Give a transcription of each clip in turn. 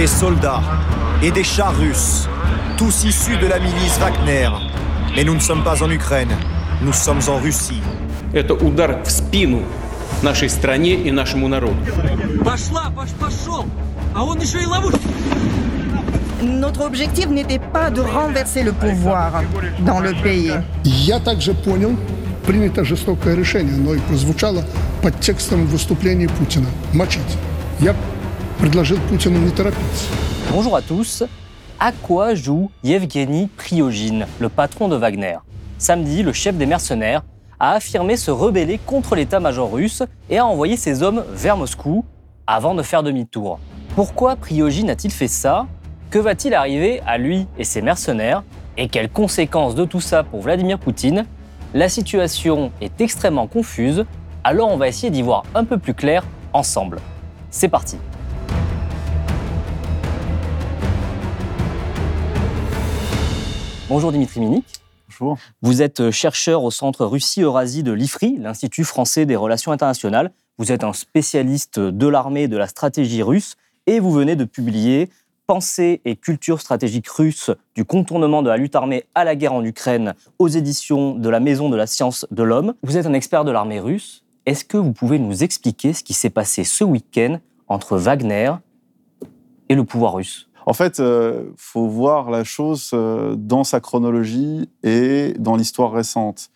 Des soldats et des chars russes, tous issus de la milice Wagner. Mais nous ne sommes pas en Ukraine, nous sommes en Russie. Это удар в спину нашей стране и нашему народу. Пошла, пош, пошел! А он еще и ловушку. Notre objectif n'était pas de renverser le pouvoir dans le pays. Я также понял, принято жестокое решение, но и прозвучало под текстом выступления Путина – мочить. Я предложил Путину не торопиться. Bonjour à tous. À quoi joue Yevgeny Prigogine, le patron de Wagner Samedi, le chef des mercenaires a affirmé se rebeller contre l'état-major russe et a envoyé ses hommes vers Moscou avant de faire demi-tour. Pourquoi Prigogine a-t-il fait ça Que va-t-il arriver à lui et ses mercenaires Et quelles conséquences de tout ça pour Vladimir Poutine La situation est extrêmement confuse, alors on va essayer d'y voir un peu plus clair ensemble. C'est parti Bonjour Dimitri Minik. Bonjour. Vous êtes chercheur au Centre Russie-Eurasie de l'IFRI, l'Institut français des relations internationales. Vous êtes un spécialiste de l'armée et de la stratégie russe et vous venez de publier Pensée et culture stratégique russe du contournement de la lutte armée à la guerre en Ukraine aux éditions de la Maison de la science de l'homme. Vous êtes un expert de l'armée russe. Est-ce que vous pouvez nous expliquer ce qui s'est passé ce week-end entre Wagner et le pouvoir russe? En fait, euh, faut voir la chose euh, dans sa chronologie et dans l'histoire récente.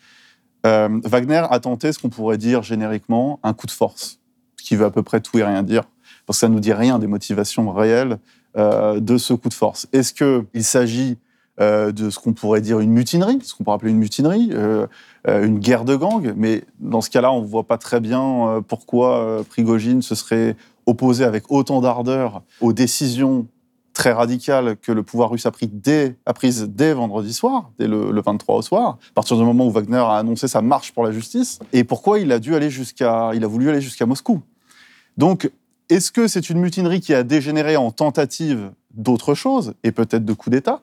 Euh, Wagner a tenté ce qu'on pourrait dire génériquement un coup de force, ce qui veut à peu près tout et rien dire, parce que ça ne nous dit rien des motivations réelles euh, de ce coup de force. Est-ce qu'il s'agit de ce qu'on pourrait dire une mutinerie, ce qu'on pourrait appeler une mutinerie, une guerre de gang Mais dans ce cas-là, on ne voit pas très bien pourquoi Prigogine se serait opposé avec autant d'ardeur aux décisions très radicales que le pouvoir russe a, pris dès, a prises dès vendredi soir, dès le, le 23 au soir, à partir du moment où Wagner a annoncé sa marche pour la justice, et pourquoi il a dû aller il a voulu aller jusqu'à Moscou? Donc, est-ce que c'est une mutinerie qui a dégénéré en tentative d'autre chose, et peut-être de coup d'État?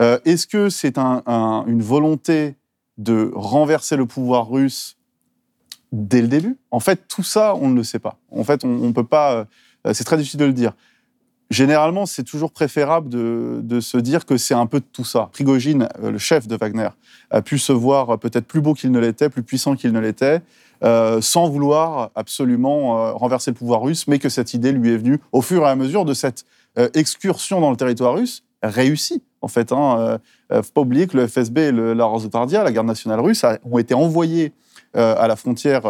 Euh, Est-ce que c'est un- un- une volonté de renverser le pouvoir russe dès le début? En fait, tout ça, on ne le sait pas. En fait, on ne peut pas. euh, c'est très difficile de le dire. Généralement, c'est toujours préférable de, se dire que c'est un peu de tout ça. Prigogine, euh, le chef de Wagner, a pu se voir peut-être plus beau qu'il ne l'était, plus puissant qu'il ne l'était, euh, sans vouloir absolument euh, renverser le pouvoir russe, mais que cette idée lui est venue au fur et à mesure de cette excursion dans le territoire russe réussie. En fait, hein, faut pas oublier que le FSB et le- la Rosotardia, la garde nationale russe, ont été envoyés à la frontière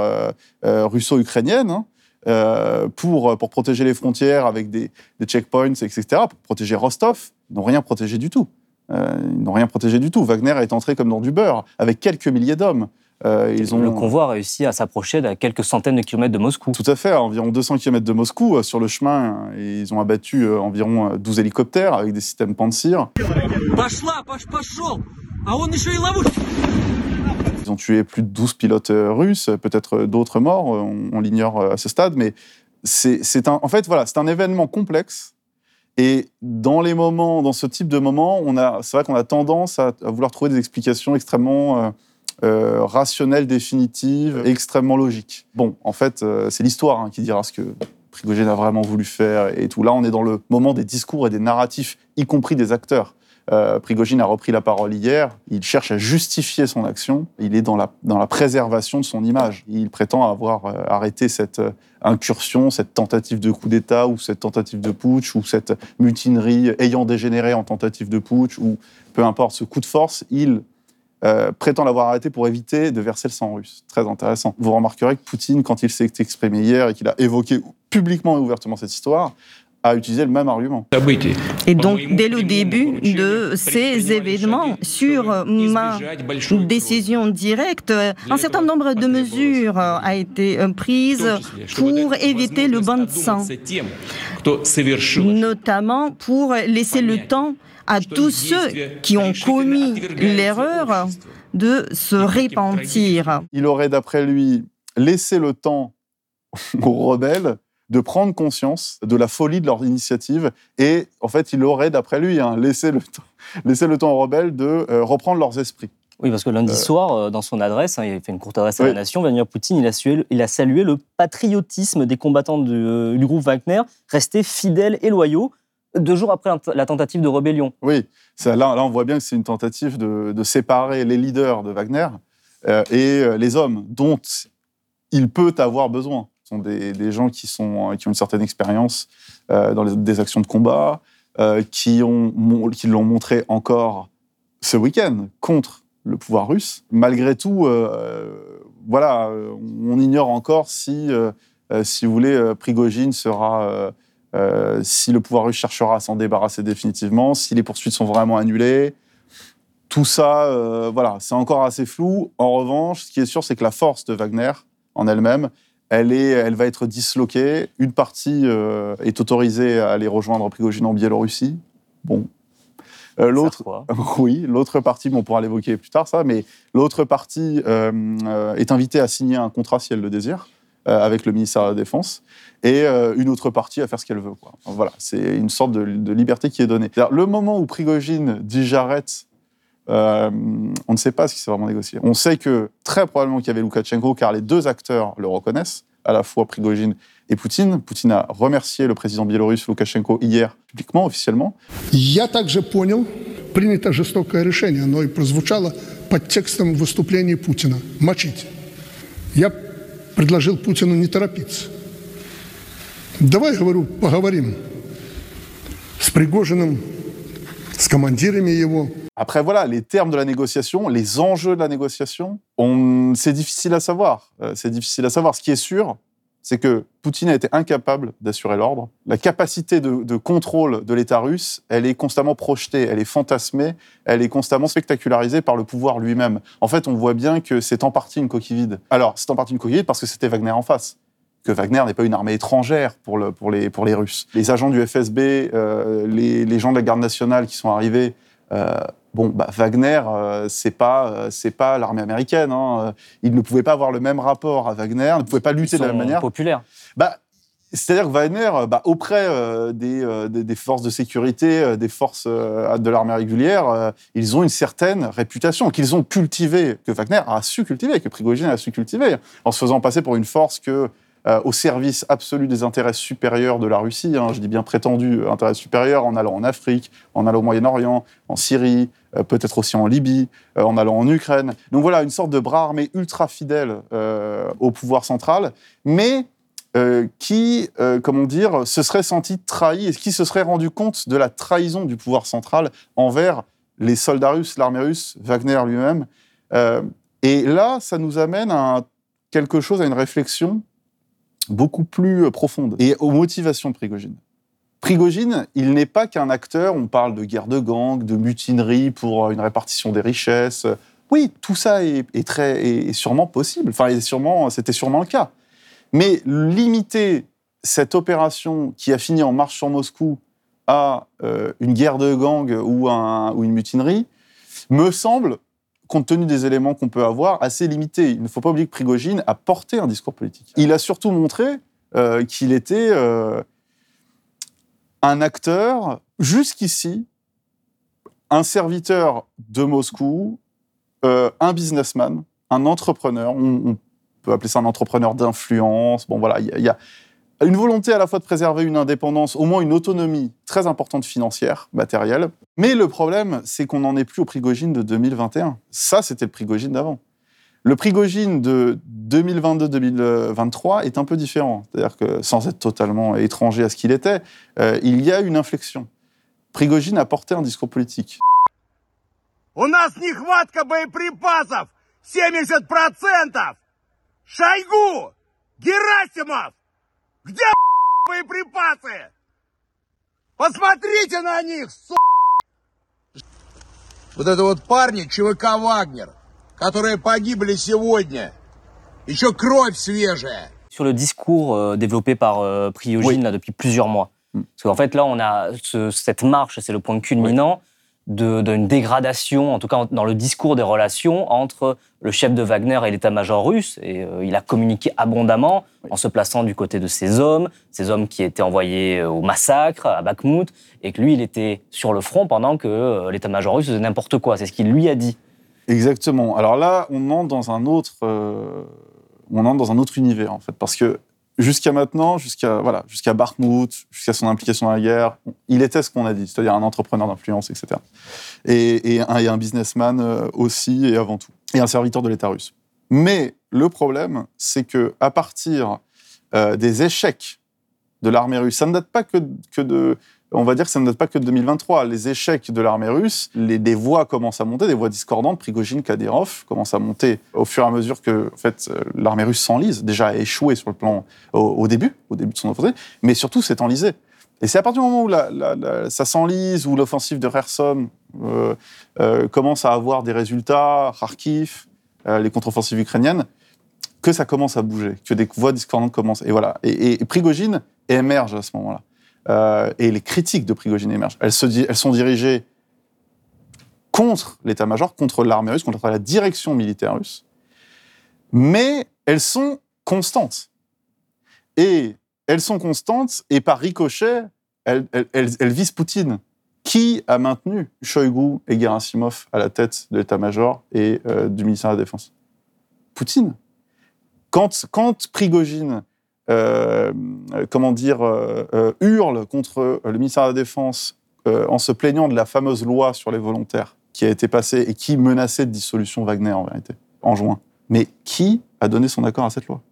russo-ukrainienne hein, euh, pour, pour protéger les frontières avec des, des checkpoints, etc., pour protéger Rostov. Ils n'ont rien protégé du tout. Euh, ils n'ont rien protégé du tout. Wagner est entré comme dans du beurre, avec quelques milliers d'hommes. Euh, ils ont... Le convoi a réussi à s'approcher d'à quelques centaines de kilomètres de Moscou. Tout à fait, à environ 200 km de Moscou. Sur le chemin, ils ont abattu environ euh, 12 hélicoptères avec des systèmes Pantsir. Ont tué plus de 12 pilotes euh, russes, peut-être euh, d'autres morts, euh, on, l'ignore à ce stade, mais c'est un, en fait, voilà, un événement complexe. Et dans les moments, dans ce type de moments, on a, c'est vrai qu'on a tendance à, vouloir trouver des explications extrêmement rationnelles, définitives, extrêmement logiques. Bon, en fait, c'est l'histoire hein, qui dira ce que Prigogine a vraiment voulu faire et tout. Là, on est dans le moment des discours et des narratifs, y compris des acteurs. Euh, Prigogine a repris la parole hier. Il cherche à justifier son action. Il est dans la, préservation de son image. Il prétend avoir euh, arrêté cette euh, incursion, cette tentative de coup d'État ou cette tentative de putsch ou cette mutinerie ayant dégénéré en tentative de putsch ou peu importe ce coup de force. Il euh, prétend l'avoir arrêté pour éviter de verser le sang russe. Très intéressant. Vous remarquerez que Poutine, quand il s'est exprimé hier et qu'il a évoqué publiquement et ouvertement cette histoire, a utilisé le même argument. Et donc, dès le début de ces événements, sur ma décision directe, un certain nombre de mesures a été prise pour éviter le bain de sang, notamment pour laisser le temps à tous ceux qui ont commis l'erreur de se repentir. Il aurait, d'après lui, laissé le temps aux rebelles de prendre conscience de la folie de leur initiative et en fait il aurait d'après lui hein, laissé, le temps, laissé le temps aux rebelles de euh, reprendre leurs esprits. Oui, parce que lundi Euh. soir, euh, dans son adresse, hein, il a fait une courte adresse à Oui. la nation, Vladimir Poutine, il a, salué, il a salué le patriotisme des combattants du, euh, du groupe Wagner, restés fidèles et loyaux, deux jours après la tentative de rébellion. Oui, ça, là, là on voit bien que c'est une tentative de, de séparer les leaders de Wagner et les hommes dont il peut avoir besoin. Sont des, gens qui, sont, qui ont une certaine expérience euh, dans des actions de combat, euh, qui l'ont montré encore ce week-end contre le pouvoir russe. Malgré tout, euh, voilà, euh, on ignore encore si, euh, euh, si vous voulez, euh, Prigogine sera, euh, euh, si le pouvoir russe cherchera à s'en débarrasser définitivement, si les poursuites sont vraiment annulées. Tout ça, euh, voilà, c'est encore assez flou. En revanche, ce qui est sûr, c'est que la force de Wagner en elle-même, elle, est, elle va être disloquée. Une partie euh, est autorisée à aller rejoindre Prigogine en Biélorussie. Bon. Euh, l'autre, oui, l'autre partie, bon, on pourra l'évoquer plus tard, ça, mais l'autre partie euh, est invitée à signer un contrat si elle le désire avec le ministère de la Défense et une autre partie à faire ce qu'elle veut. Quoi. Voilà, c'est une sorte de, de liberté qui est donnée. Le moment où Prigogine dit j'arrête, euh, on ne sait pas ce qui s'est vraiment négocié. On sait que très probablement qu'il y avait Loukachenko, car les deux acteurs le reconnaissent, à la fois Prigogine et Poutine. Poutine a remercié le président biélorusse Loukachenko hier publiquement, officiellement. Я также понял, принято жестокое решение, оно и прозвучало под текстом выступления Путина – мочить. Я предложил Путину не торопиться. Давай, говорю, поговорим с Пригожиным, с командирами его, après, voilà, les termes de la négociation, les enjeux de la négociation, on- c'est difficile à savoir. Euh, c'est difficile à savoir. Ce qui est sûr, c'est que Poutine a été incapable d'assurer l'ordre. La capacité de, contrôle de l'État russe, elle est constamment projetée, elle est fantasmée, elle est constamment spectacularisée par le pouvoir lui-même. En fait, on voit bien que c'est en partie une coquille vide. Alors, c'est en partie une coquille vide parce que c'était Wagner en face que Wagner n'est pas une armée étrangère pour, le- pour, les, Russes. Les agents du FSB, euh, les, les gens de la garde nationale qui sont arrivés, euh, bon, bah, Wagner, euh, c'est pas, euh, c'est pas l'armée américaine. Hein. Euh, Ils ne pouvaient pas avoir le même rapport à Wagner, ne pouvaient pas lutter Ils de la même manière. populaires. Bah, c'est-à-dire que Wagner, euh, bah, auprès euh, des, euh, des, des forces de sécurité, euh, des forces de l'armée régulière, ils ont une certaine réputation qu'ils ont cultivée, que Wagner a su cultiver, que Prigogine a su cultiver, en se faisant passer pour une force que, au service absolu des intérêts supérieurs de la Russie, hein, je dis bien prétendu intérêts supérieurs, en allant en Afrique, en allant au Moyen-Orient, en Syrie, peut-être aussi en Libye, euh, en allant en Ukraine. Donc voilà, une sorte de bras armé ultra fidèle euh, au pouvoir central, mais euh, qui, euh, comment dire, se serait senti trahi et qui se serait rendu compte de la trahison du pouvoir central envers les soldats russes, l'armée russe, Wagner lui-même. Euh, et là, ça nous amène à quelque chose, à une réflexion beaucoup plus euh, profonde et aux motivations de Prigogine. Prigogine, il n'est pas qu'un acteur, on parle de guerre de gang, de mutinerie pour euh, une répartition des richesses. Oui, tout ça est, très, est, sûrement possible. Enfin, c'était sûrement le cas. Mais limiter cette opération qui a fini en marche sur Moscou à euh, une guerre de gang ou, un- ou une mutinerie me semble, compte tenu des éléments qu'on peut avoir, assez limité. Il ne faut pas oublier que Prigogine a porté un discours politique. Il a surtout montré euh, qu'il était un acteur, jusqu'ici, un serviteur de Moscou, euh, un businessman, un entrepreneur. On, peut appeler ça un entrepreneur d'influence. Bon, voilà, il y y, a une volonté à la fois de préserver une indépendance, au moins une autonomie très importante financière, matérielle. Mais le problème, c'est qu'on n'en est plus au Prigogine de 2021. Ça, c'était le Prigogine d'avant. Le Prigogine de 2022-2023 est un peu différent. C'est-à-dire que, sans être totalement étranger à ce qu'il était, euh, il y a une inflexion. Prigogine a porté un discours politique. У нас нехватка боеприпасов 70%! Шойгу! Герасимов! Где боеприпасы? Посмотрите на них, су... Вот это вот парни ЧВК «Вагнер», которые погибли сегодня. Еще кровь свежая. Sur le discours euh, développé par euh, Priogine Oui. là, depuis plusieurs mois. Parce qu'en fait, là, on a ce- cette marche, c'est le point culminant de- d'une dégradation, en tout cas dans le discours des relations entre le chef de Wagner et l'état-major russe. Et euh, il a communiqué abondamment en se plaçant du côté de ces hommes, ces hommes qui étaient envoyés euh, au massacre à Bakhmut, et que lui, il était sur le front pendant que euh, l'état-major russe faisait n'importe quoi. C'est ce qu'il lui a dit. Exactement. Alors là, on entre dans un autre, euh, on entre dans un autre univers en fait, parce que jusqu'à maintenant, jusqu'à voilà, jusqu'à Bakhmut, jusqu'à son implication dans la guerre, il était ce qu'on a dit, c'est-à-dire un entrepreneur d'influence, etc. Et, un, businessman euh, aussi et avant tout, et un serviteur de l'État russe. Mais le problème, c'est que à partir euh, des échecs de l'armée russe, ça ne date pas que de on va dire que ça ne date pas que de 2023. Les échecs de l'armée russe, les, voix commencent à monter, des voix discordantes. Prigogine, Kadyrov commencent à monter au fur et à mesure que en fait, euh, l'armée russe s'enlise. Déjà a échoué sur le plan au, début, au début de son offensive, mais surtout s'est enlisée. Et c'est à partir du moment où ça s'enlise, où l'offensive de Kherson euh, euh, commence à avoir des résultats, Kharkiv, les contre-offensives ukrainiennes, que ça commence à bouger, que des voix discordantes commencent. Et voilà. Et, et Prigogine émerge à ce moment-là. Euh, et les critiques de Prigogine émergent. Elles, sont dirigées contre l'état-major, contre l'armée russe, contre la direction militaire russe, mais elles sont constantes. Et elles sont constantes, et par ricochet, elles visent Poutine. Qui a maintenu Shoigu et Gerasimov à la tête de l'état-major et euh, du ministère de la Défense Poutine. Quand, quand Prigogine euh, euh, comment dire, euh, hurle contre le ministère de la Défense en se plaignant de la fameuse loi sur les volontaires qui a été passée et qui menaçait de dissolution Wagner en vérité, en juin. Mais qui a donné son accord à cette loi?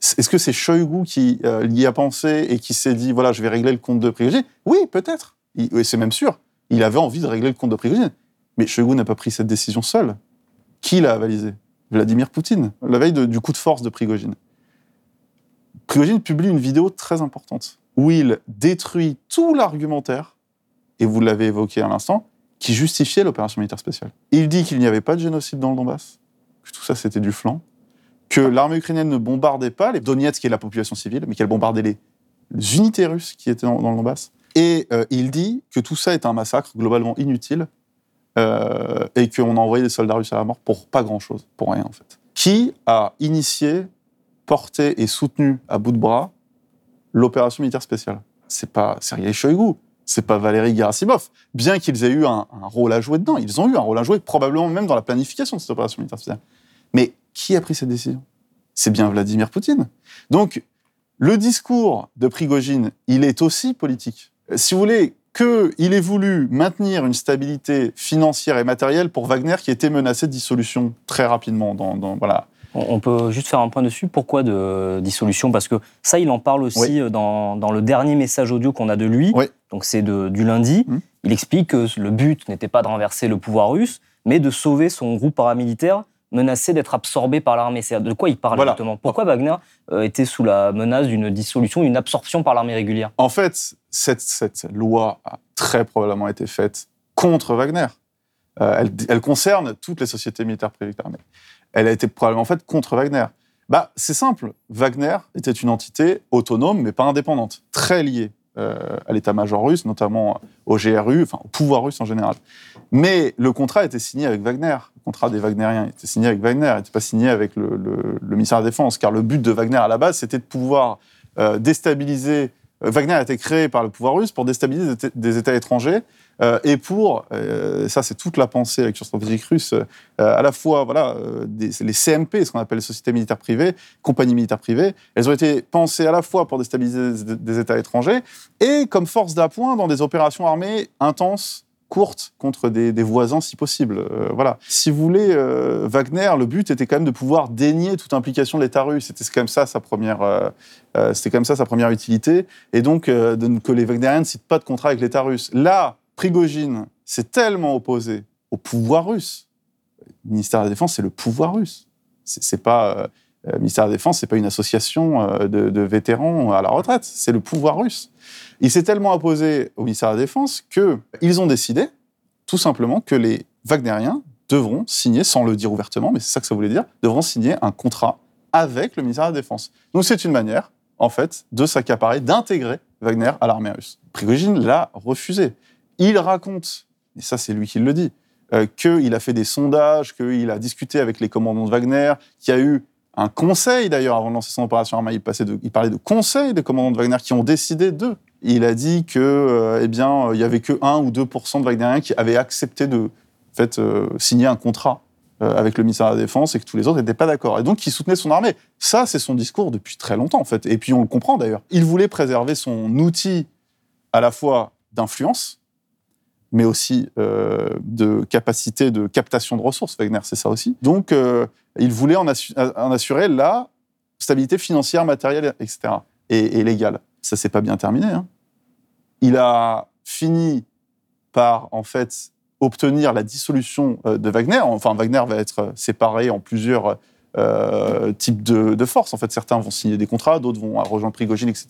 Est-ce que c'est Shoigu qui y a pensé et qui s'est dit, voilà, je vais régler le compte de Prigogine? Oui, peut-être. Oui, C'est même sûr. Il avait envie de régler le compte de Prigogine. Mais Shoigu n'a pas pris cette décision seul. Qui l'a avalisé? Vladimir Poutine, la veille du coup de force de Prigogine. Prigogine publie une vidéo très importante où il détruit tout l'argumentaire, et vous l'avez évoqué à l'instant, qui justifiait l'opération militaire spéciale. Il dit qu'il n'y avait pas de génocide dans le Donbass, que tout ça c'était du flanc, que l'armée ukrainienne ne bombardait pas les Donetsk et la population civile, mais qu'elle bombardait les, unités russes qui étaient dans, dans le Donbass. Et euh, il dit que tout ça est un massacre globalement inutile euh, et qu'on a envoyé des soldats russes à la mort pour pas grand-chose, pour rien en fait. Qui a initié porté et soutenu à bout de bras l'opération militaire spéciale. C'est pas Sergei Shoigu, c'est pas Valéry Gerasimov, bien qu'ils aient eu un, rôle à jouer dedans. Ils ont eu un rôle à jouer, probablement même dans la planification de cette opération militaire spéciale. Mais qui a pris cette décision? C'est bien Vladimir Poutine. Donc, le discours de Prigogine, il est aussi politique. Si vous voulez, qu'il ait voulu maintenir une stabilité financière et matérielle pour Wagner qui était menacé de dissolution très rapidement. Dans- voilà. On peut juste faire un point dessus. Pourquoi de dissolution? Parce que ça, il en parle aussi Oui. euh, dans, dans le dernier message audio qu'on a de lui. Oui. Donc c'est du lundi. Mhm. Il explique que le but n'était pas de renverser le pouvoir russe, mais de sauver son groupe paramilitaire menacé d'être absorbé par l'armée. C'est de quoi il parle Voilà. exactement? Pourquoi Wagner euh, était sous la menace d'une dissolution, d'une absorption par l'armée régulière? En fait, cette, cette loi a très probablement été faite contre Wagner. Euh, elle, elle concerne toutes les sociétés militaires privées armées. Elle a été probablement faite contre Wagner. Bah, c'est simple. Wagner était une entité autonome, mais pas indépendante, très liée euh, à l'état-major russe, notamment au GRU, enfin au pouvoir russe en général. Mais le contrat était signé avec Wagner. Le contrat des Wagnériens était signé avec Wagner, il n'était pas signé avec le, ministère de la Défense, car le but de Wagner à la base, c'était de pouvoir euh, déstabiliser. euh, Wagner a été créé par le pouvoir russe pour déstabiliser des, États- étrangers et pour, euh, ça c'est toute la pensée avec stratégique russe, euh, à la fois voilà, euh, les CMP, ce qu'on appelle les sociétés militaires privées, compagnies militaires privées, elles ont été pensées à la fois pour déstabiliser des, États étrangers et comme force d'appoint dans des opérations armées intenses courtes contre des, voisins si possible. Euh, voilà. Si vous voulez, euh, Wagner, le but était quand même de pouvoir dénier toute implication de l'État russe. C'était quand même ça sa première, euh, euh, c'était même ça sa première utilité. Et donc euh, de- que les Wagneriens ne citent pas de contrat avec l'État russe. Là, Prigogine s'est tellement opposé au pouvoir russe. Le ministère de la Défense, c'est le pouvoir russe. C'est pas euh, Le ministère de la Défense, c'est pas une association de, de vétérans à la retraite, c'est le pouvoir russe. Il s'est tellement opposé au ministère de la Défense qu'ils ont décidé, tout simplement, que les Wagneriens devront signer, sans le dire ouvertement, mais c'est ça que ça voulait dire, devront signer un contrat avec le ministère de la Défense. Donc c'est une manière, en fait, de s'accaparer, d'intégrer Wagner à l'armée russe. Prigogine l'a refusé. Il raconte, et ça c'est lui qui le dit, euh, qu'il a fait des sondages, qu'il a discuté avec les commandants de Wagner, qu'il y a eu un conseil d'ailleurs avant de lancer son opération armée. Il, parlait de conseils des commandants de Wagner qui ont décidé d'eux. Il a dit que, euh, eh bien, il y avait que 1 ou 2% de Wagneriens qui avaient accepté de euh, signer un contrat euh, avec le ministère de la Défense et que tous les autres n'étaient pas d'accord. Et donc, il soutenait son armée. Ça, c'est son discours depuis très longtemps, en fait. Et puis, on le comprend d'ailleurs. Il voulait préserver son outil à la fois d'influence, mais aussi euh, de capacité de captation de ressources. Wagner, c'est ça aussi. Donc, il voulait en, assurer la stabilité financière, matérielle, etc. Et, légale. Ça s'est pas bien terminé. Hein. Il a fini par, en fait, obtenir la dissolution euh, de Wagner. Enfin, Wagner va être euh, séparé en plusieurs euh, types de, forces. En fait, certains vont signer des contrats, d'autres vont rejoindre Prigogine, etc.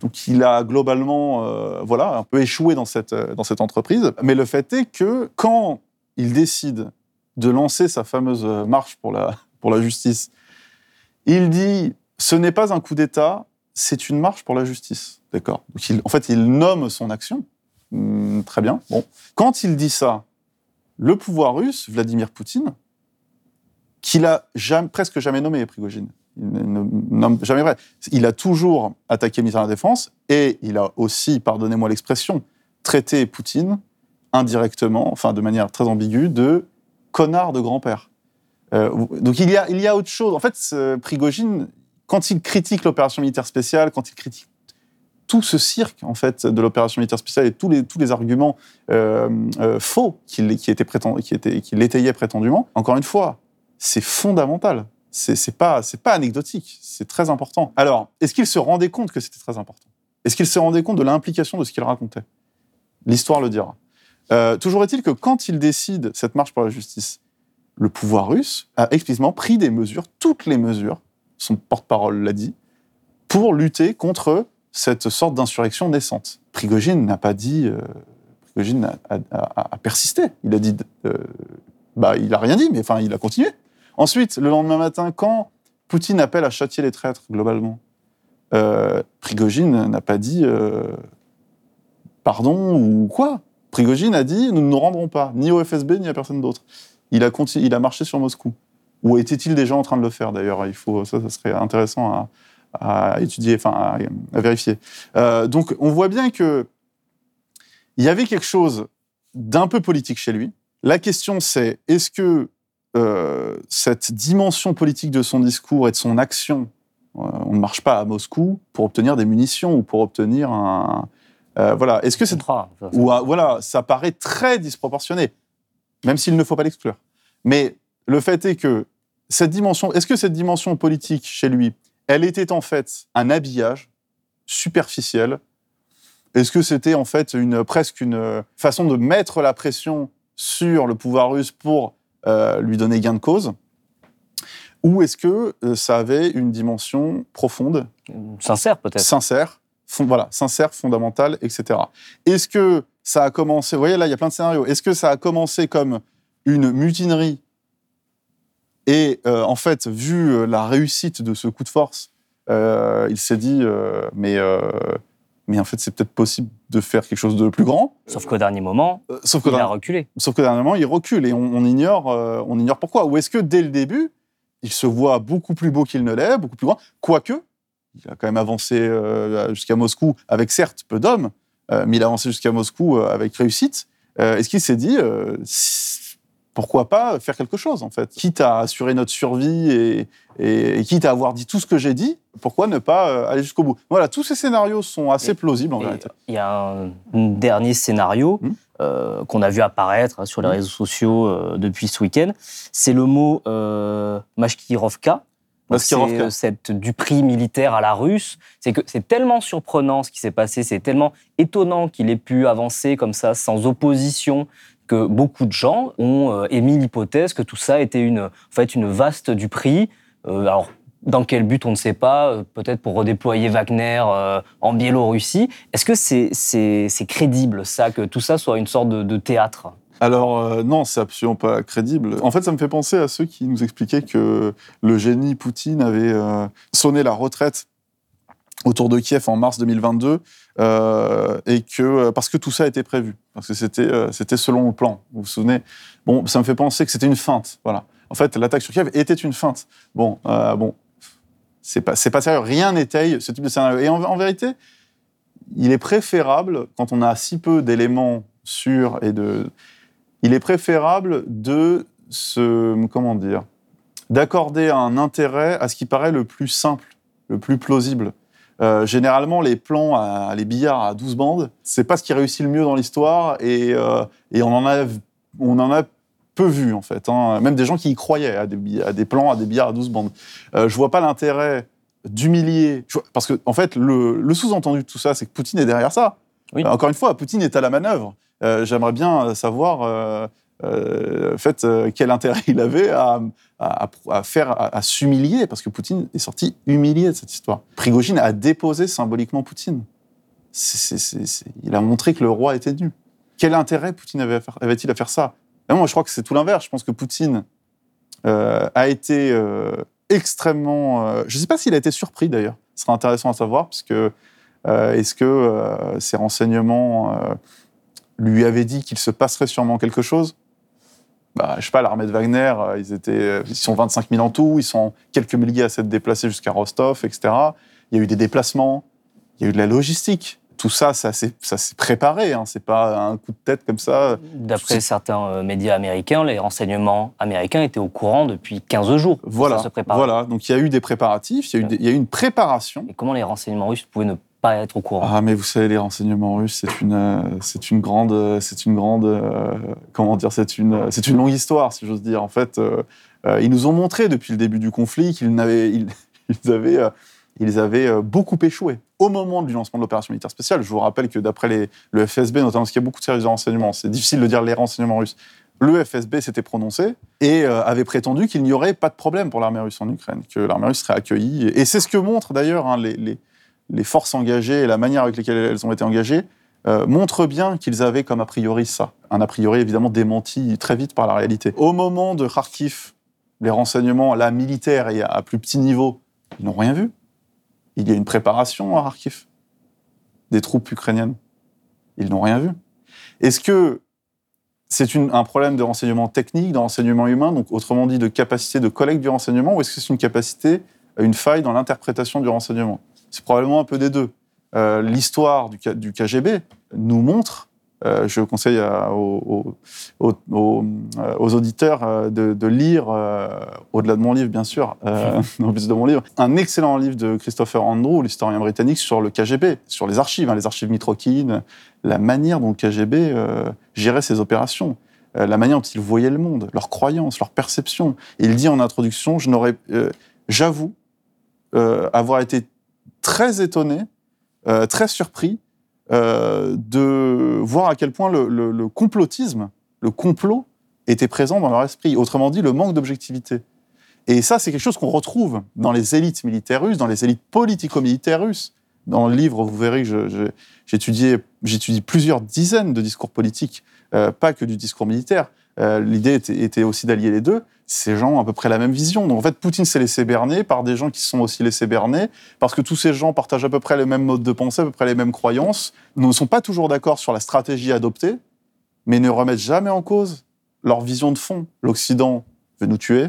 Donc, il a globalement, voilà, un peu échoué dans cette, dans cette entreprise. Mais le fait est que quand il décide de lancer sa fameuse marche pour la, pour la justice, il dit ce n'est pas un coup d'État, c'est une marche pour la justice. D'accord. en fait, il nomme son action. Hmm, très bien. Bon. Quand il dit ça, le pouvoir russe, Vladimir Poutine, qu'il a presque jamais nommé Prigogine, jamais vrai. Il a toujours attaqué le ministère de la Défense et il a aussi, pardonnez-moi l'expression, traité Poutine indirectement, enfin de manière très ambiguë, de connard de grand-père. Euh, donc il y, a, autre chose. En fait, Prigogine, quand il critique l'opération militaire spéciale, quand il critique tout ce cirque en fait de l'opération militaire spéciale et tous les, arguments euh, euh, faux qui, qui, étaient qui, qui prétendument, encore une fois, c'est fondamental. C'est, pas, pas anecdotique, c'est très important. Alors, est-ce qu'il se rendait compte que c'était très important? Est-ce qu'il se rendait compte de l'implication de ce qu'il racontait? L'histoire le dira. Euh, toujours est-il que quand il décide cette marche pour la justice, le pouvoir russe a explicitement pris des mesures, toutes les mesures, son porte-parole l'a dit, pour lutter contre cette sorte d'insurrection naissante. Prigogine n'a pas dit. Euh, Prigogine a, persisté. Il a dit. Euh, bah, il a rien dit, mais enfin, il a continué. Ensuite, le lendemain matin, quand Poutine appelle à châtier les traîtres, globalement, euh, Prigogine n'a pas dit pardon ou quoi. Prigogine a dit nous ne nous rendrons pas, ni au FSB, ni à personne d'autre. Il a, il a marché sur Moscou. Ou était-il déjà en train de le faire d'ailleurs? Il faut, ça, ça serait intéressant à, à étudier, enfin à, vérifier. Euh, donc on voit bien que il y avait quelque chose d'un peu politique chez lui. La question c'est est-ce que euh, cette dimension politique de son discours et de son action, euh, on ne marche pas à Moscou pour obtenir des munitions ou pour obtenir un voilà. Est-ce que c'est ou voilà, ça paraît très disproportionné, même s'il ne faut pas l'exclure. Mais le fait est que cette dimension, est-ce que cette dimension politique chez lui, elle était en fait un habillage superficiel? Est-ce que c'était en fait une, presque une façon de mettre la pression sur le pouvoir russe pour euh, lui donner gain de cause Ou est-ce que euh, ça avait une dimension profonde Sincère peut-être. Sincère, voilà, sincère, fondamentale, etc. Est-ce que ça a commencé, vous voyez là, il y a plein de scénarios. Est-ce que ça a commencé comme une mutinerie et euh, en fait, vu euh, la réussite de ce coup de force, euh, il s'est dit, mais, mais en fait, c'est peut-être possible de faire quelque chose de plus grand. Sauf qu'au dernier moment, sauf il a reculé. Sauf qu'au dernier moment, il recule et on, ignore, on ignore pourquoi. Ou est-ce que dès le début, il se voit beaucoup plus beau qu'il ne l'est, beaucoup plus grand, quoique, il a quand même avancé jusqu'à Moscou avec certes peu d'hommes, mais il a avancé jusqu'à Moscou avec réussite. Est-ce qu'il s'est dit, pourquoi pas faire quelque chose, en fait Quitte à assurer notre survie et, et, quitte à avoir dit tout ce que j'ai dit, pourquoi ne pas euh, aller jusqu'au bout? Voilà, tous ces scénarios sont assez plausibles, en vérité. Il y a un dernier scénario hmm euh, qu'on a vu apparaître sur les hmm réseaux sociaux euh, depuis ce week-end. C'est le mot euh, Mashkirovka. C'est cette du prix militaire à la russe. C'est que c'est tellement surprenant ce qui s'est passé, c'est tellement étonnant qu'il ait pu avancer comme ça sans opposition que beaucoup de gens ont euh, émis l'hypothèse que tout ça était une, en fait, une vaste du prix. Euh, alors, Dans quel but, on ne sait pas, peut-être pour redéployer Wagner en Biélorussie. Est-ce que c'est crédible, ça, que tout ça soit une sorte de, théâtre? Alors non, c'est absolument pas crédible. En fait, ça me fait penser à ceux qui nous expliquaient que le génie Poutine avait sonné la retraite autour de Kiev en mars 2022 euh, et que euh, parce que tout ça été prévu parce que c'était euh, selon le plan vous vous souvenez? Bon ça me fait penser que c'était une feinte voilà. En fait l'attaque sur Kiev était une feinte. Bon bon c'est pas pas sérieux rien n'étaye ce type de scénario. Et en, vérité il est préférable quand on a si peu d'éléments sûrs et de il est préférable de se comment dire d'accorder un intérêt à ce qui paraît le plus simple le plus plausible euh, généralement, les plans, à, les billards à 12 bandes, c'est pas ce qui réussit le mieux dans l'histoire et, euh, et, on, en a, on en a peu vu, en fait. Hein. Même des gens qui y croyaient à des, à des, plans, à des billards à 12 bandes. Euh, je vois pas l'intérêt d'humilier. Parce que, en fait, le, le sous-entendu de tout ça, c'est que Poutine est derrière ça. Oui. Euh, encore une fois, Poutine est à la manœuvre. J'aimerais bien savoir euh, fait, euh, quel intérêt il avait à, faire, à, s'humilier, parce que Poutine est sorti humilié de cette histoire. Prigogine a déposé symboliquement Poutine. il a montré que le roi était nu. Quel intérêt Poutine avait-il à faire ça? Moi, je crois que c'est tout l'inverse. Je pense que Poutine euh, a été extrêmement. je ne sais pas s'il a été surpris d'ailleurs. Ce serait intéressant à savoir, parce que est-ce que ces renseignements lui avaient dit qu'il se passerait sûrement quelque chose? Bah, je sais pas, l'armée de Wagner, euh, ils, étaient, euh, ils sont 25 000 en tout, ils sont quelques milliers à s'être déplacés jusqu'à Rostov, etc. Il y a eu des déplacements, il y a eu de la logistique. Tout ça, ça s'est préparé, hein. c'est pas un coup de tête comme ça. D'après certains euh, médias américains, les renseignements américains étaient au courant depuis 15 jours. Voilà, ça se voilà. donc il y a eu des préparatifs, il y a eu, il y a eu une préparation. Et comment les renseignements russes pouvaient ne pas être au courant. Ah, mais vous savez, les renseignements russes, c'est une, euh, une grande, euh, c'est une grande, euh, comment dire, c'est une, une longue histoire, si j'ose dire. En fait, ils nous ont montré depuis le début du conflit qu'ils ils, avaient, ils avaient beaucoup échoué au moment du lancement de l'opération militaire spéciale. Je vous rappelle que d'après le FSB, notamment parce qu'il y a beaucoup de services de renseignement, c'est difficile de dire les renseignements russes. Le FSB s'était prononcé et avait prétendu qu'il n'y aurait pas de problème pour l'armée russe en Ukraine, que l'armée russe serait accueillie. Et c'est ce que montrent d'ailleurs hein, les les forces engagées et la manière avec laquelle elles ont été engagées euh, montrent bien qu'ils avaient comme a priori ça. Un a priori évidemment démenti très vite par la réalité. Au moment de Kharkiv, les renseignements, là, militaires et à plus petit niveau, ils n'ont rien vu. Il y a une préparation à Kharkiv des troupes ukrainiennes. Ils n'ont rien vu. Est-ce que c'est un problème de renseignement technique, de renseignement humain, donc autrement dit de capacité de collecte du renseignement, ou est-ce que c'est une capacité, une faille dans l'interprétation du renseignement? C'est probablement un peu des deux. Euh, l'histoire du, du, KGB nous montre, euh, je conseille aux, euh, aux, auditeurs de, lire, au-delà de mon livre bien sûr, en plus de mon livre, un excellent livre de Christopher Andrew, l'historien britannique, sur le KGB, sur les archives, hein, les archives Mitrokhin, la manière dont le KGB gérait ses opérations la manière dont il voyait le monde, leurs croyances, leurs perceptions. il dit en introduction, je n'aurais, j'avoue, avoir été très étonné, euh, très surpris euh, de voir à quel point le, complotisme, le complot, était présent dans leur esprit. Autrement dit, le manque d'objectivité. Et ça, c'est quelque chose qu'on retrouve dans les élites militaires russes, dans les élites politico-militaires russes. Dans le livre, vous verrez que j'étudie plusieurs dizaines de discours politiques, euh, pas que du discours militaire. L'idée était, aussi d'allier les deux ces gens ont à peu près la même vision. Donc en fait, Poutine s'est laissé berner par des gens qui se sont aussi laissés berner, parce que tous ces gens partagent à peu près les mêmes modes de pensée, à peu près les mêmes croyances, ne sont pas toujours d'accord sur la stratégie adoptée, mais ne remettent jamais en cause leur vision de fond. L'Occident veut nous tuer,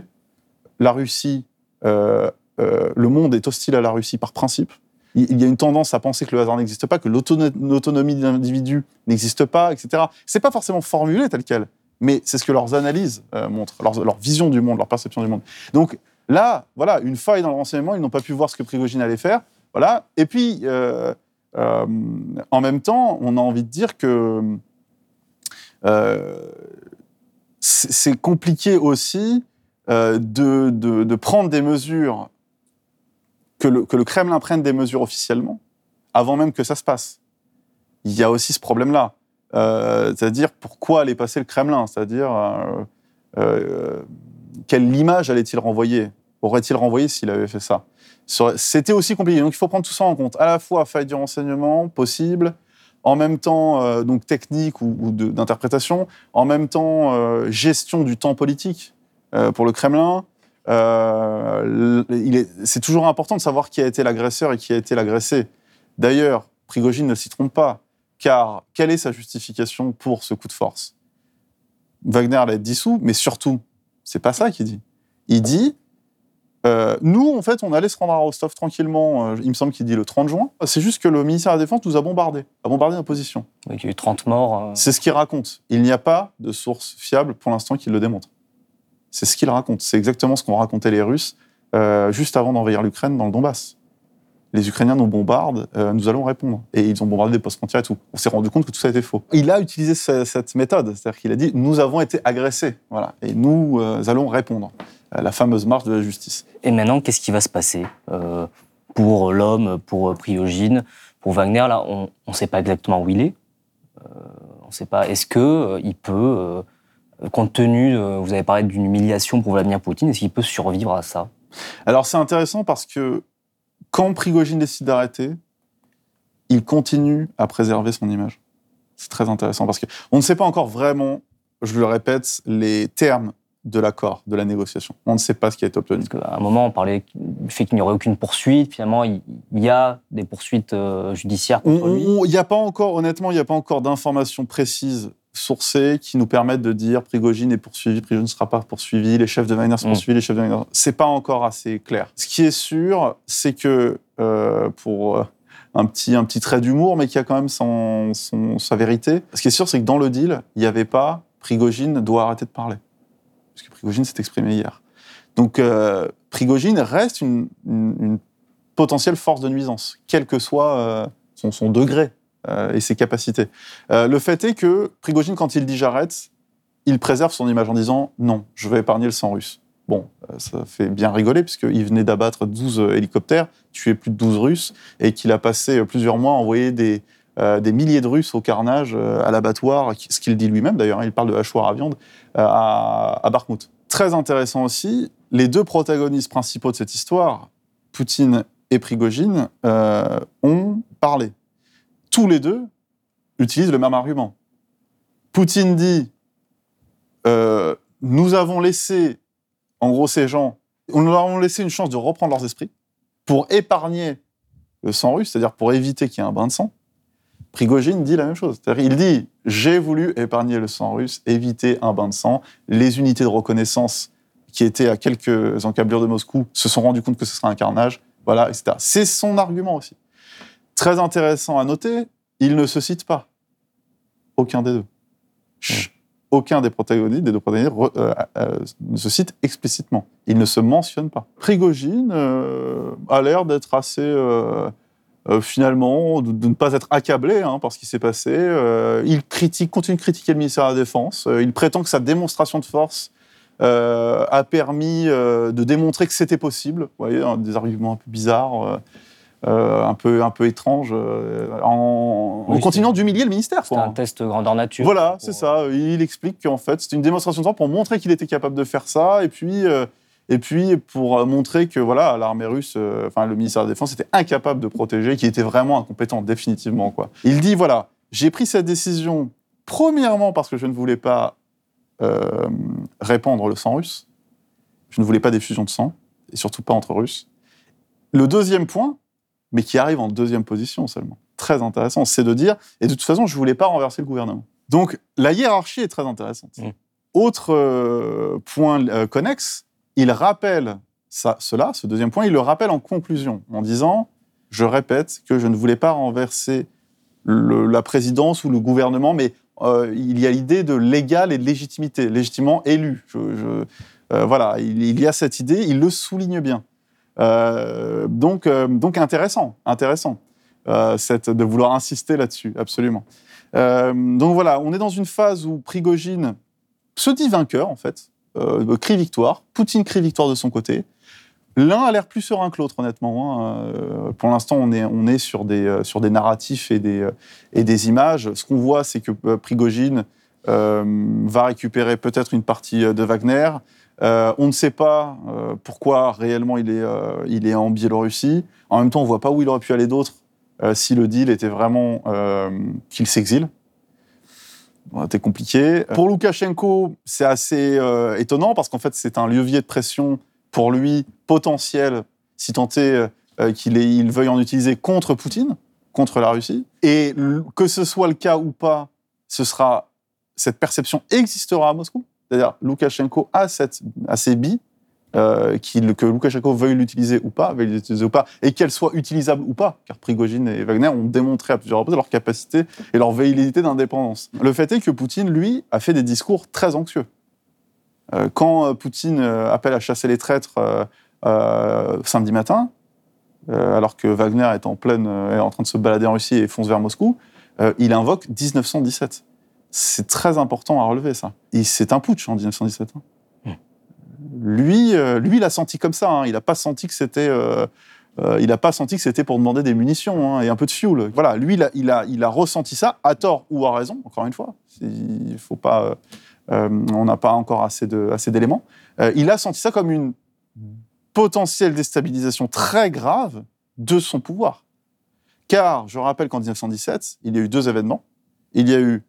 la Russie, euh, euh, le monde est hostile à la Russie par principe. Il y a une tendance à penser que le hasard n'existe pas, que l'autonomie de l'individu n'existe pas, etc. C'est pas forcément formulé tel quel mais c'est ce que leurs analyses euh, montrent, leur, vision du monde, leur perception du monde. Donc là, voilà, une faille dans le renseignement, ils n'ont pas pu voir ce que Prigogine allait faire. Voilà. Et puis, euh, euh, en même temps, on a envie de dire que c'est compliqué aussi de, prendre des mesures, que le Kremlin prenne des mesures officiellement, avant même que ça se passe. Il y a aussi ce problème-là. Euh, c'est-à-dire pourquoi allait passer le Kremlin? C'est-à-dire euh, euh, quelle image allait-il renvoyer? Aurait-il renvoyé s'il avait fait ça? C'était aussi compliqué. Donc il faut prendre tout ça en compte. À la fois faille du renseignement possible, en même temps donc technique ou, d'interprétation, en même temps gestion du temps politique pour le Kremlin. c'est toujours important de savoir qui a été l'agresseur et qui a été l'agressé. D'ailleurs, Prigogine ne s'y trompe pas, car quelle est sa justification pour ce coup de force? Wagner l'a dissous, mais surtout, c'est pas ça qu'il dit. Il dit euh, nous, en fait, on allait se rendre à Rostov tranquillement, euh, il me semble qu'il dit le 30 juin. C'est juste que le ministère de la Défense nous a bombardés, a bombardé nos positions. il y a eu 30 morts. Euh. C'est ce qu'il raconte. Il n'y a pas de source fiable pour l'instant qui le démontre. C'est ce qu'il raconte. C'est exactement ce qu'ont raconté les Russes juste avant d'envahir l'Ukraine dans le Donbass les Ukrainiens nous bombardent, euh, nous allons répondre. Et ils ont bombardé des postes frontières et tout. On s'est rendu compte que tout ça était faux. Il a utilisé cette méthode, c'est-à-dire qu'il a dit nous avons été agressés, voilà, et nous euh, allons répondre. Euh, la fameuse marche de la justice. Et maintenant, qu'est-ce qui va se passer pour l'homme, pour Priogine, pour Wagner? Là, on ne sait pas exactement où il est. on ne sait pas. Est-ce que il peut, compte tenu, vous avez parlé d'une humiliation pour Vladimir Poutine, est-ce qu'il peut survivre à ça? Alors c'est intéressant parce que quand Prigogine décide d'arrêter, il continue à préserver son image. C'est très intéressant parce qu'on ne sait pas encore vraiment, je le répète, les termes de l'accord, de la négociation. On ne sait pas ce qui a été obtenu. Parce qu'à un moment, on parlait du fait qu'il n'y aurait aucune poursuite. Finalement, il y a des poursuites euh, judiciaires contre lui. Il n'y a pas encore, honnêtement, il n'y a pas encore d'informations précises sourcées qui nous permettent de dire Prigogine est poursuivi, Prigogine ne sera pas poursuivi, les chefs de Wagner sont mm. poursuivis, les chefs de Wagner. C'est pas encore assez clair. Ce qui est sûr, c'est que euh, pour euh, un petit, un petit trait d'humour, mais qui a quand même son, sa vérité. Ce qui est sûr, c'est que dans le deal, il n'y avait pas Prigogine doit arrêter de parler. Parce que Prigogine s'est exprimé hier. Donc euh, Prigogine reste une, potentielle force de nuisance, quel que soit son, son, degré et ses capacités. Euh, le fait est que Prigogine, quand il dit j'arrête, il préserve son image en disant non, je vais épargner le sang russe. Bon, euh, ça fait bien rigoler puisqu'il venait d'abattre 12 hélicoptères, tuer plus de 12 Russes et qu'il a passé plusieurs mois à envoyer des, milliers de Russes au carnage, à l'abattoir, ce qu'il dit lui-même d'ailleurs, hein, il parle de hachoir à viande, à, à. Très intéressant aussi, les deux protagonistes principaux de cette histoire, Poutine et Prigogine, ont parlé tous les deux utilisent le même argument. Poutine dit euh, Nous avons laissé, en gros, ces gens, on leur avons laissé une chance de reprendre leurs esprits pour épargner le sang russe, c'est-à-dire pour éviter qu'il y ait un bain de sang. Prigogine dit la même chose. Il dit J'ai voulu épargner le sang russe, éviter un bain de sang. Les unités de reconnaissance qui étaient à quelques encablures de Moscou se sont rendues compte que ce serait un carnage, voilà, etc. C'est son argument aussi. Très intéressant à noter, il ne se cite pas. Aucun des deux. Aucun des protagonistes, des deux protagonistes, euh, euh, ne se cite explicitement. Il ne se mentionne pas. Prigogine euh, a l'air d'être assez, finalement, de, ne pas être accablé hein, par ce qui s'est passé. il critique, continue de critiquer le ministère de la Défense. il prétend que sa démonstration de force a permis de démontrer que c'était possible. Vous voyez, des arguments un peu bizarres. Euh, un peu un peu étrange euh, en, continuant d'humilier le ministère. C'est un test grandeur nature. Voilà, c'est ça. Il explique qu'en fait c'est une démonstration de force pour montrer qu'il était capable de faire ça et puis euh, et puis pour montrer que voilà l'armée russe, enfin le ministère de la Défense était incapable de protéger, qu'il était vraiment incompétent définitivement quoi. Il dit voilà j'ai pris cette décision premièrement parce que je ne voulais pas répandre le sang russe, je ne voulais pas d'effusion de sang et surtout pas entre Russes. Le deuxième point, mais qui arrive en deuxième position seulement. Très intéressant, c'est de dire, et de toute façon, je ne voulais pas renverser le gouvernement. Donc, la hiérarchie est très intéressante. Mmh. Autre euh, point euh, connexe, il rappelle ça, cela, ce deuxième point, il le rappelle en conclusion, en disant, je répète que je ne voulais pas renverser la présidence ou le gouvernement, mais euh, il y a l'idée de légal et de légitimité, légitimement élu. Je, voilà, il, y a cette idée, il le souligne bien. Euh, donc, euh, donc intéressant, intéressant euh, de vouloir insister là-dessus, absolument. donc voilà, on est dans une phase où Prigogine se dit vainqueur, en fait, crie victoire. Poutine crie victoire de son côté. L'un a l'air plus serein que l'autre, honnêtement. Hein. pour l'instant, on est, on est sur, des, sur des narratifs et des, et des images. Ce qu'on voit, c'est que Prigogine va récupérer peut-être une partie de Wagner, on ne sait pas pourquoi réellement il est, il est en Biélorussie. En même temps, on ne voit pas où il aurait pu aller d'autre si le deal était vraiment qu'il s'exile. C'était compliqué. Pour Loukachenko, c'est assez étonnant parce qu'en fait, c'est un levier de pression pour lui potentiel, si tant est qu'il il veuille en utiliser contre Poutine, contre la Russie. Et que ce soit le cas ou pas, ce sera cette perception existera à Moscou. C'est-à-dire, Loukachenko a, cette, a ces billes, euh, que Loukachenko veuille l'utiliser ou pas, veuille l'utiliser ou pas, et qu'elle soit utilisable ou pas, car Prigogine et Wagner ont démontré à plusieurs reprises leur capacité et leur velléité d'indépendance. Le fait est que Poutine, lui, a fait des discours très anxieux. Euh, quand euh, Poutine appelle à chasser les traîtres samedi matin, alors que Wagner est en pleine, est en train de se balader en Russie et fonce vers Moscou, il invoque 1917. C'est très important à relever, ça. C'est un putsch en 1917. Hein. Hmm. Lui, euh, lui, il a senti comme ça. Hein. Il n'a pas senti que c'était. Euh, euh, il n'a pas senti que c'était pour demander des munitions hein, et un peu de fuel. Voilà, lui, il a, il a, il a ressenti ça, à tort ou à raison, encore une fois. Il faut pas, on n'a pas encore assez, de, assez d'éléments. il a senti ça comme une potentielle déstabilisation très grave de son pouvoir. Car, je rappelle qu'en 1917, il y a eu deux événements. Il y a eu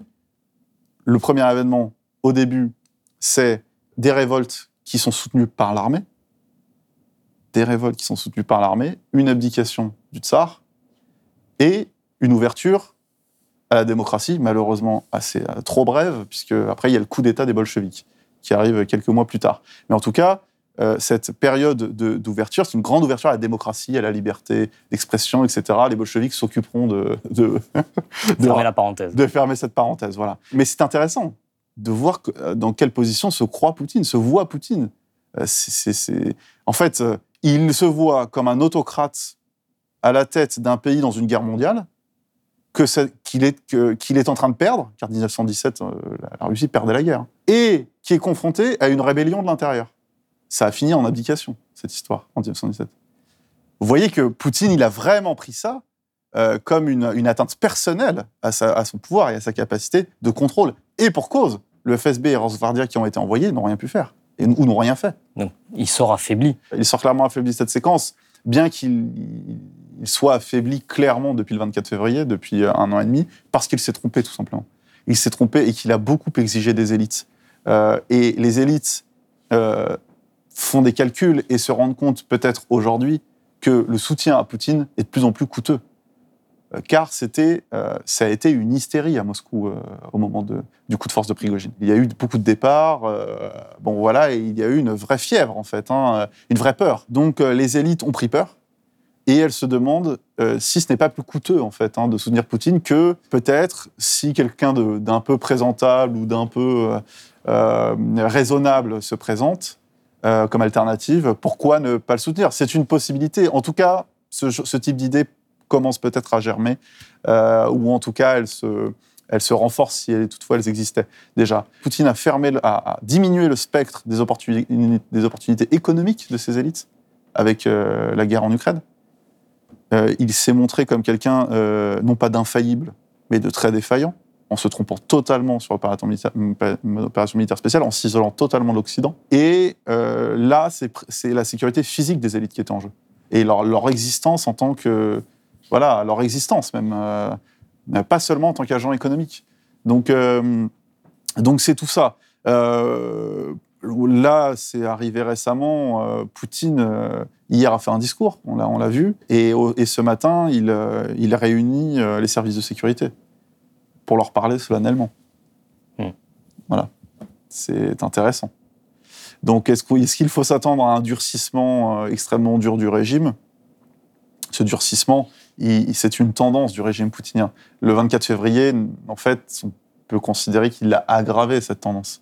le premier événement, au début, c'est des révoltes qui sont soutenues par l'armée. Des révoltes qui sont soutenues par l'armée, une abdication du tsar et une ouverture à la démocratie, malheureusement assez euh, trop brève, puisque après il y a le coup d'État des bolcheviks qui arrive quelques mois plus tard. Mais en tout cas, euh, cette période d'ouverture, c'est une grande ouverture à la démocratie, à la liberté d'expression, etc. Les bolcheviks s'occuperont de, de, fermer la parenthèse. De fermer cette parenthèse, voilà. Mais c'est intéressant de voir euh, dans quelle position se croit Poutine, se voit Poutine. Euh, en fait, il se voit comme un autocrate à la tête d'un pays dans une guerre mondiale, qu'il est, est en train de perdre, car 1917, la Russie perdait la guerre, et qui est confronté à une rébellion de l'intérieur ça a fini en abdication, cette histoire, en 1917. Vous voyez que Poutine, il a vraiment pris ça euh, comme une, atteinte personnelle à, son pouvoir et à sa capacité de contrôle. Et pour cause, le FSB et Rosvardia qui ont été envoyés n'ont rien pu faire, et, ou n'ont rien fait. Donc, il sort affaibli. Il sort clairement affaibli cette séquence, bien qu'il soit affaibli clairement depuis le 24 février, depuis euh, un an et demi, parce qu'il s'est trompé tout simplement. Il s'est trompé et qu'il a beaucoup exigé des élites. Euh, et les élites font des calculs et se rendent compte peut-être aujourd'hui que le soutien à Poutine est de plus en plus coûteux. Euh, car c'était, euh, ça a été une hystérie à Moscou euh, au moment du coup de force de Prigogine. Il y a eu beaucoup de départs, bon voilà, et il y a eu une vraie fièvre en fait, hein, une vraie peur. Donc les élites ont pris peur et elles se demandent si ce n'est pas plus coûteux en fait hein, de soutenir Poutine que peut-être si quelqu'un d'un peu présentable ou d'un peu raisonnable se présente, euh, comme alternative, pourquoi ne pas le soutenir? C'est une possibilité. En tout cas, ce, type d'idée commence peut-être à germer, euh, ou en tout cas, elle se, elle se renforce si toutefois elles existaient déjà. Poutine a, fermé, a, diminué le spectre des opportunités, des opportunités économiques de ses élites avec euh, la guerre en Ukraine. il s'est montré comme quelqu'un, non pas d'infaillible, mais de très défaillant en se trompant totalement sur l'opération militaire, spéciale, en s'isolant totalement de l'Occident. Et euh, là, c'est la sécurité physique des élites qui est en jeu. Et leur, existence en tant que... Voilà, leur existence même, euh, pas seulement en tant qu'agent économique. Donc, euh, donc c'est tout ça. là, c'est arrivé récemment. Poutine, hier, a fait un discours, on l'a vu. Et, ce matin, il réunit les services de sécurité pour leur parler solennellement. Hmm. Voilà. C'est intéressant. Donc, est-ce qu'il faut s'attendre à un durcissement euh, extrêmement dur du régime? Ce durcissement, c'est une tendance du régime poutinien. Le 24 février, en fait, on peut considérer qu'il a aggravé cette tendance.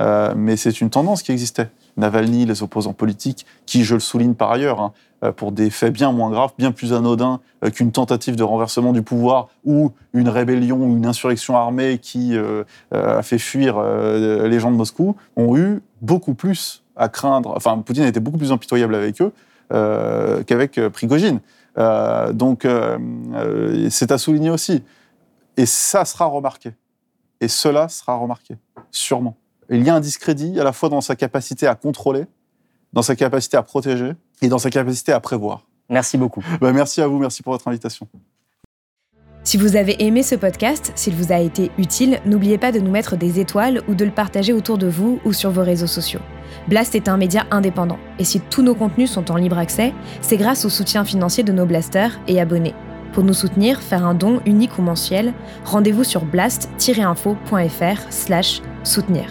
Euh, mais c'est une tendance qui existait. Navalny, les opposants politiques, qui, je le souligne par ailleurs, hein, euh, pour des faits bien moins graves, bien plus anodins euh, qu'une tentative de renversement du pouvoir ou une rébellion ou une insurrection armée qui a fait fuir les gens de Moscou, ont eu beaucoup plus à craindre. Enfin, Poutine a été beaucoup plus impitoyable avec eux qu'avec Prigogine. donc, c'est à souligner aussi. Et ça sera remarqué. Et cela sera remarqué, sûrement. Il y a un discrédit à la fois dans sa capacité à contrôler, dans sa capacité à protéger et dans sa capacité à prévoir. Merci beaucoup. Bah, merci à vous, merci pour votre invitation. Si vous avez aimé ce podcast, s'il vous a été utile, n'oubliez pas de nous mettre des étoiles ou de le partager autour de vous ou sur vos réseaux sociaux. Blast est un média indépendant, et si tous nos contenus sont en libre accès, c'est grâce au soutien financier de nos blasters et abonnés. Pour nous soutenir, faire un don unique ou mensuel, rendez-vous sur blast-info.fr slash soutenir.